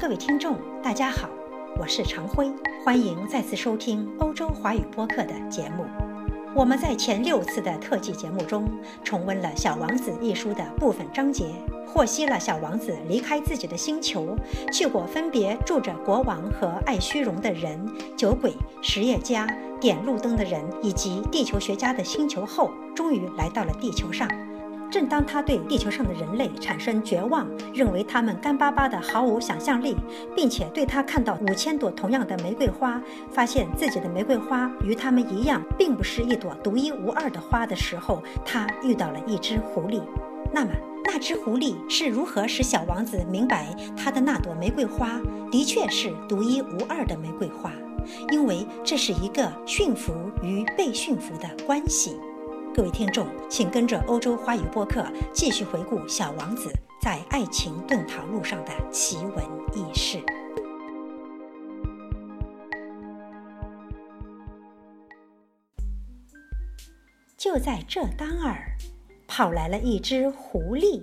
各位听众，大家好，我是常辉，欢迎再次收听欧洲华语播客的节目。我们在前六次的特辑节目中，重温了《小王子》一书的部分章节，获悉了小王子离开自己的星球，去过分别住着国王和爱虚荣的人、酒鬼、实业家、点路灯的人以及地球学家的星球后，终于来到了地球上。正当他对地球上的人类产生绝望，认为他们干巴巴的毫无想象力，并且对他看到五千朵同样的玫瑰花，发现自己的玫瑰花与他们一样，并不是一朵独一无二的花的时候，他遇到了一只狐狸。那么，那只狐狸是如何使小王子明白他的那朵玫瑰花的确是独一无二的玫瑰花？因为这是一个驯服与被驯服的关系。各位听众，请跟着欧洲花语播客继续回顾《小王子》在爱情遁逃路上的奇闻异事。就在这当儿，跑来了一只狐狸。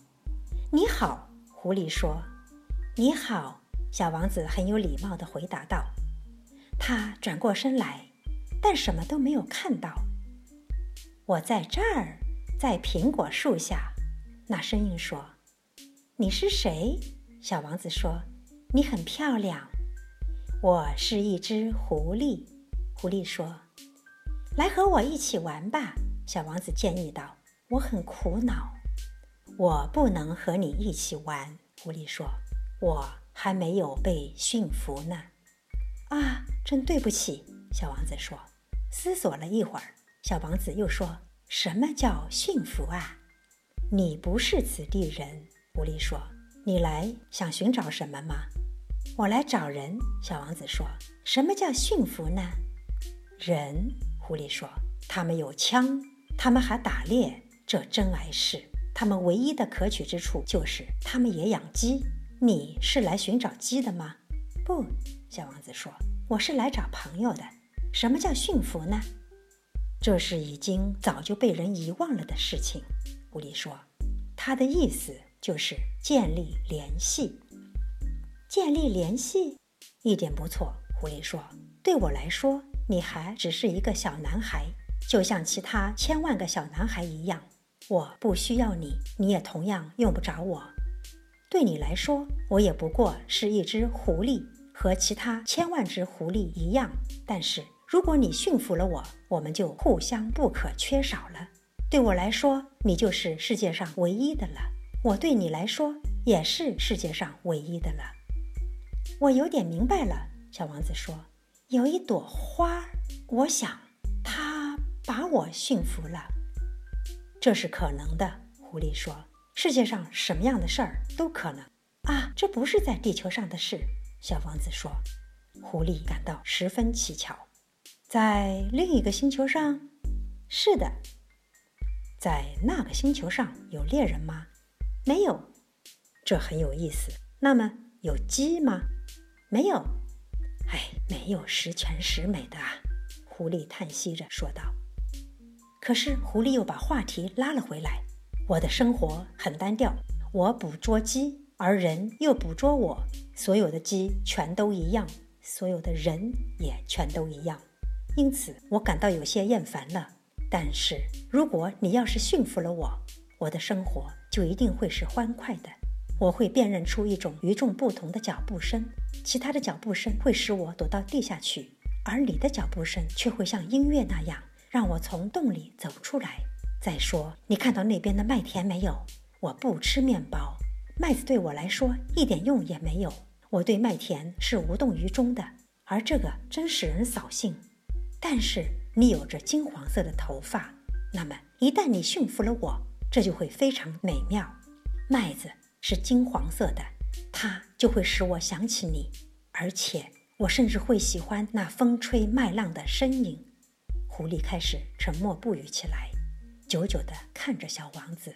“你好。”狐狸说。“你好。”小王子很有礼貌地回答道。他转过身来，但什么都没有看到。我在这儿，在苹果树下。那声音说：“你是谁？”小王子说：“你很漂亮。”我是一只狐狸。狐狸说：“来和我一起玩吧。”小王子建议道：“我很苦恼，我不能和你一起玩。”狐狸说：“我还没有被驯服呢。”啊，真对不起。”小王子说。思索了一会儿。小王子又说：“什么叫驯服啊？你不是此地人。”狐狸说：“你来想寻找什么吗？”“我来找人。”小王子说。“什么叫驯服呢？”“人。”狐狸说。“他们有枪，他们还打猎，这真碍事。他们唯一的可取之处就是他们也养鸡。你是来寻找鸡的吗？”“不。”小王子说。“我是来找朋友的。”“什么叫驯服呢？”这是已经早就被人遗忘了的事情，狐狸说。他的意思就是建立联系。建立联系，一点不错。狐狸说：“对我来说，你还只是一个小男孩，就像其他千万个小男孩一样。我不需要你，你也同样用不着我。对你来说，我也不过是一只狐狸，和其他千万只狐狸一样。但是。”如果你驯服了我，我们就互相不可缺少了。对我来说，你就是世界上唯一的了；我对你来说，也是世界上唯一的了。我有点明白了，小王子说：“有一朵花，我想它把我驯服了。”这是可能的，狐狸说：“世界上什么样的事儿都可能啊，这不是在地球上的事。”小王子说。狐狸感到十分蹊跷。在另一个星球上，是的，在那个星球上有猎人吗？没有，这很有意思。那么有鸡吗？没有。哎，没有十全十美的啊！狐狸叹息着说道。可是狐狸又把话题拉了回来。我的生活很单调，我捕捉鸡，而人又捕捉我。所有的鸡全都一样，所有的人也全都一样。因此，我感到有些厌烦了。但是，如果你要是驯服了我，我的生活就一定会是欢快的。我会辨认出一种与众不同的脚步声，其他的脚步声会使我躲到地下去，而你的脚步声却会像音乐那样让我从洞里走出来。再说，你看到那边的麦田没有？我不吃面包，麦子对我来说一点用也没有。我对麦田是无动于衷的，而这个真使人扫兴。但是你有着金黄色的头发，那么一旦你驯服了我，这就会非常美妙。麦子是金黄色的，它就会使我想起你，而且我甚至会喜欢那风吹麦浪的身影。狐狸开始沉默不语起来，久久地看着小王子。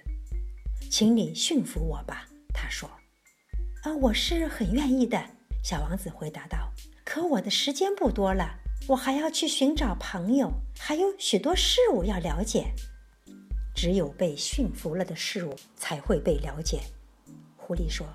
请你驯服我吧，他说。啊，我是很愿意的，小王子回答道。可我的时间不多了。我还要去寻找朋友，还有许多事物要了解。只有被驯服了的事物才会被了解。狐狸说：“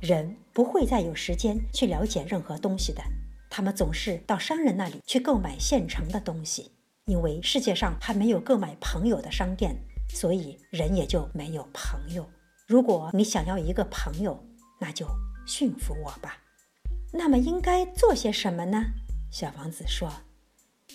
人不会再有时间去了解任何东西的，他们总是到商人那里去购买现成的东西，因为世界上还没有购买朋友的商店，所以人也就没有朋友。如果你想要一个朋友，那就驯服我吧。那么应该做些什么呢？小王子说：“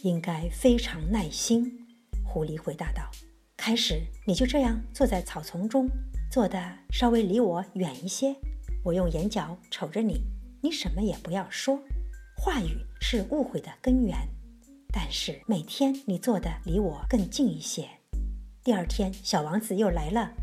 应该非常耐心。”狐狸回答道：“开始你就这样坐在草丛中，坐的稍微离我远一些。我用眼角瞅着你，你什么也不要说。话语是误会的根源。但是每天你坐的离我更近一些。第二天，小王子又来了，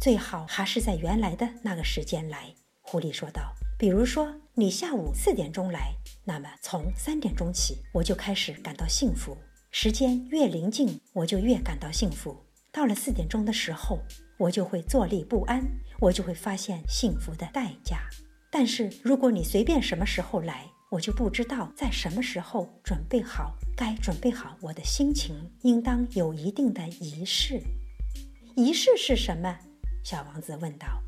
最好还是在原来的那个时间来。”狐狸说道：“比如说你下午四点钟来，那么从三点钟起，我就开始感到幸福。”时间越临近，我就越感到幸福。到了四点钟的时候，我就会坐立不安，我就会发现幸福的代价。但是如果你随便什么时候来，我就不知道在什么时候准备好。该准备好我的心情，应当有一定的仪式。仪式是什么？小王子问道。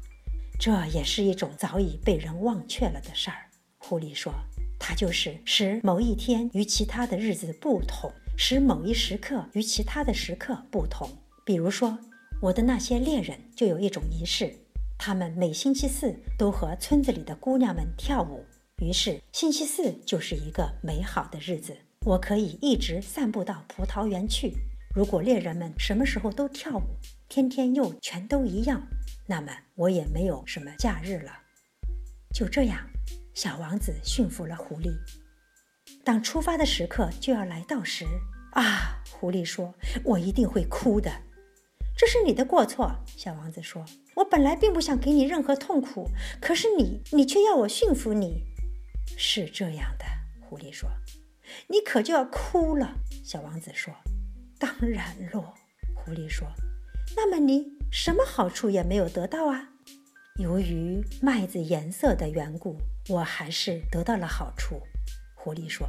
这也是一种早已被人忘却了的事儿。狐狸说：“它就是使某一天与其他的日子不同。”使某一时刻与其他的时刻不同。比如说，我的那些猎人就有一种仪式，他们每星期四都和村子里的姑娘们跳舞。于是，星期四就是一个美好的日子，我可以一直散步到葡萄园去。如果猎人们什么时候都跳舞，天天又全都一样，那么我也没有什么假日了。就这样，小王子驯服了狐狸。当出发的时刻就要来到时，啊，狐狸说：“我一定会哭的。”这是你的过错，小王子说：“我本来并不想给你任何痛苦，可是你，你却要我驯服你。”是这样的，狐狸说：“你可就要哭了。”小王子说：“当然咯。”狐狸说：“那么你什么好处也没有得到啊？”由于麦子颜色的缘故，我还是得到了好处。狐狸说，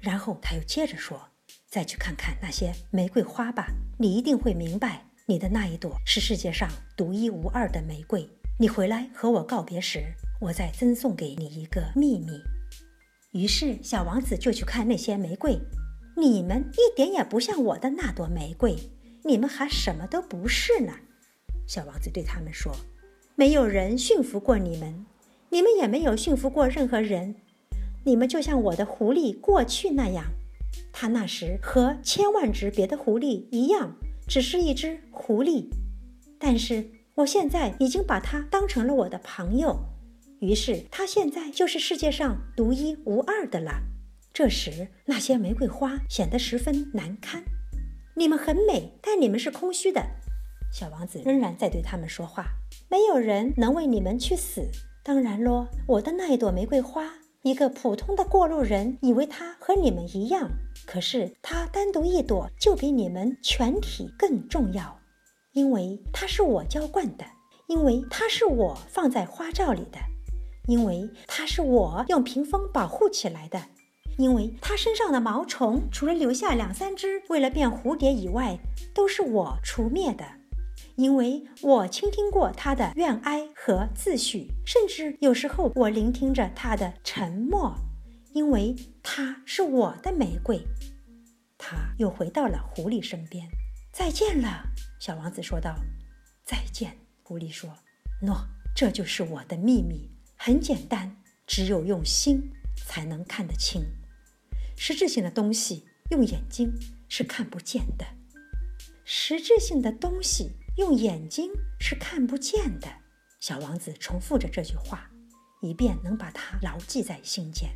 然后他又接着说：“再去看看那些玫瑰花吧，你一定会明白，你的那一朵是世界上独一无二的玫瑰。你回来和我告别时，我再赠送给你一个秘密。”于是小王子就去看那些玫瑰。你们一点也不像我的那朵玫瑰，你们还什么都不是呢。小王子对他们说：“没有人驯服过你们，你们也没有驯服过任何人。”你们就像我的狐狸过去那样，它那时和千万只别的狐狸一样，只是一只狐狸。但是我现在已经把它当成了我的朋友，于是它现在就是世界上独一无二的了。这时，那些玫瑰花显得十分难堪。你们很美，但你们是空虚的。小王子仍然在对他们说话。没有人能为你们去死。当然咯，我的那一朵玫瑰花。一个普通的过路人以为它和你们一样，可是它单独一朵就比你们全体更重要，因为它是我浇灌的，因为它是我放在花罩里的，因为它是我用屏风保护起来的，因为它身上的毛虫除了留下两三只为了变蝴蝶以外，都是我除灭的。因为我倾听过他的怨哀和自诩，甚至有时候我聆听着他的沉默，因为他是我的玫瑰。他又回到了狐狸身边。再见了，小王子说道。再见，狐狸说。喏，这就是我的秘密，很简单，只有用心才能看得清。实质性的东西用眼睛是看不见的。实质性的东西。用眼睛是看不见的。小王子重复着这句话，以便能把它牢记在心间。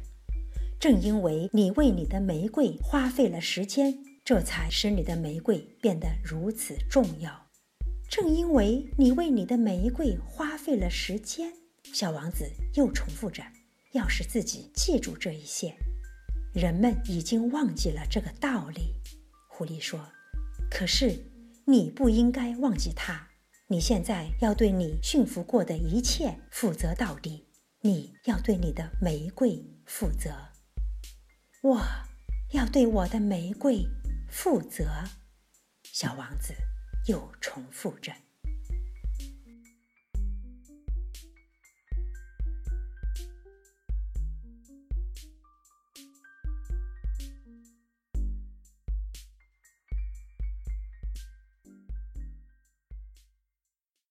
正因为你为你的玫瑰花费了时间，这才使你的玫瑰变得如此重要。正因为你为你的玫瑰花费了时间，小王子又重复着，要使自己记住这一切。人们已经忘记了这个道理。狐狸说：“可是。”你不应该忘记他。你现在要对你驯服过的一切负责到底。你要对你的玫瑰负责。我要对我的玫瑰负责。小王子又重复着。